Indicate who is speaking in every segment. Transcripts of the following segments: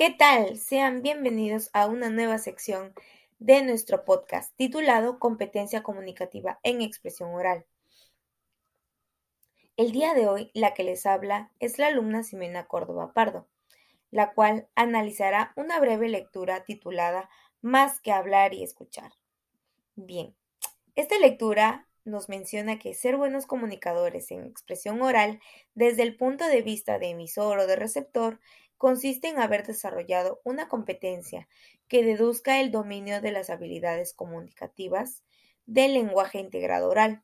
Speaker 1: ¿Qué tal? Sean bienvenidos a una nueva sección de nuestro podcast titulado Competencia comunicativa en expresión oral. El día de hoy la que les habla es la alumna Simena Córdoba Pardo, la cual analizará una breve lectura titulada Más que hablar y escuchar. Bien, esta lectura nos menciona que ser buenos comunicadores en expresión oral desde el punto de vista de emisor o de receptor consiste en haber desarrollado una competencia que deduzca el dominio de las habilidades comunicativas del lenguaje integrado oral.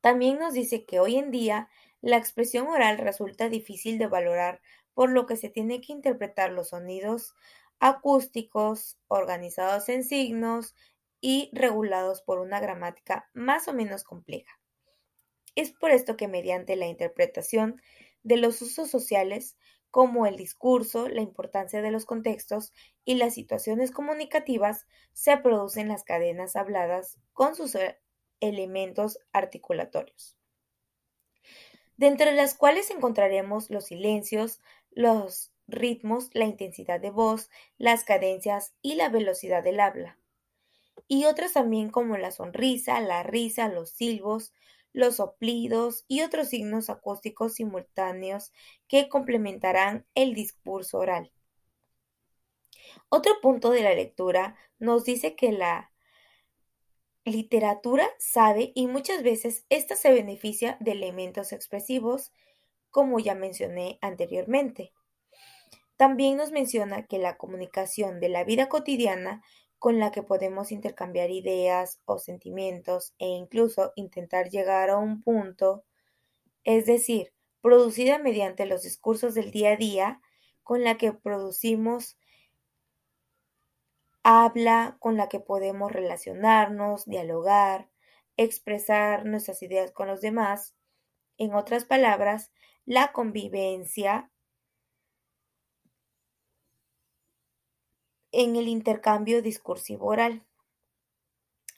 Speaker 1: También nos dice que hoy en día la expresión oral resulta difícil de valorar por lo que se tiene que interpretar los sonidos acústicos organizados en signos y regulados por una gramática más o menos compleja. Es por esto que mediante la interpretación de los usos sociales, como el discurso, la importancia de los contextos y las situaciones comunicativas, se producen las cadenas habladas con sus elementos articulatorios, de entre las cuales encontraremos los silencios, los ritmos, la intensidad de voz, las cadencias y la velocidad del habla, y otras también como la sonrisa, la risa, los silbos, los soplidos y otros signos acústicos simultáneos que complementarán el discurso oral. Otro punto de la lectura nos dice que la literatura sabe y muchas veces ésta se beneficia de elementos expresivos, como ya mencioné anteriormente. También nos menciona que la comunicación de la vida cotidiana con la que podemos intercambiar ideas o sentimientos e incluso intentar llegar a un punto, es decir, producida mediante los discursos del día a día, con la que producimos habla con la que podemos relacionarnos, dialogar, expresar nuestras ideas con los demás. En otras palabras, la convivencia en el intercambio discursivo oral.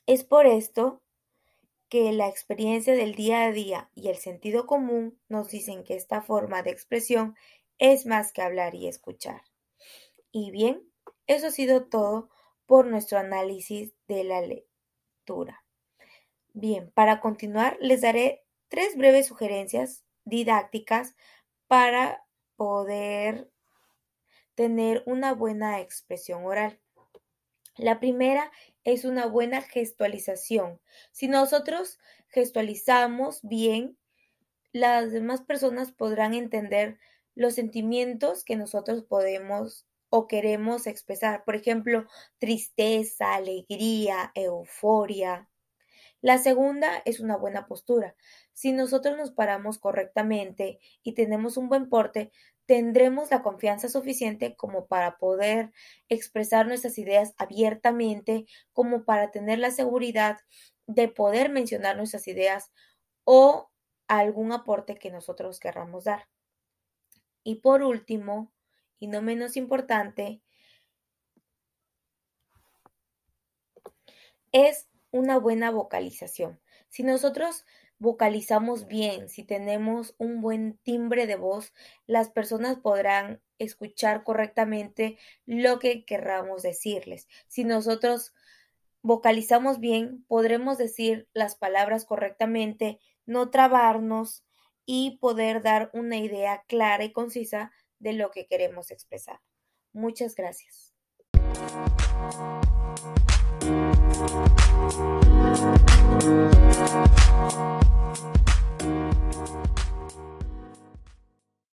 Speaker 1: Es por esto que la experiencia del día a día y el sentido común nos dicen que esta forma de expresión es más que hablar y escuchar. Y bien, eso ha sido todo por nuestro análisis de la lectura. Bien, para continuar les daré tres breves sugerencias didácticas para poder tener una buena expresión oral. La primera es una buena gestualización. Si nosotros gestualizamos bien, las demás personas podrán entender los sentimientos que nosotros podemos o queremos expresar, por ejemplo, tristeza, alegría, euforia. La segunda es una buena postura. Si nosotros nos paramos correctamente y tenemos un buen porte, tendremos la confianza suficiente como para poder expresar nuestras ideas abiertamente, como para tener la seguridad de poder mencionar nuestras ideas o algún aporte que nosotros querramos dar. Y por último, y no menos importante, es una buena vocalización. Si nosotros vocalizamos bien, si tenemos un buen timbre de voz, las personas podrán escuchar correctamente lo que querramos decirles. Si nosotros vocalizamos bien, podremos decir las palabras correctamente, no trabarnos y poder dar una idea clara y concisa de lo que queremos expresar. Muchas gracias.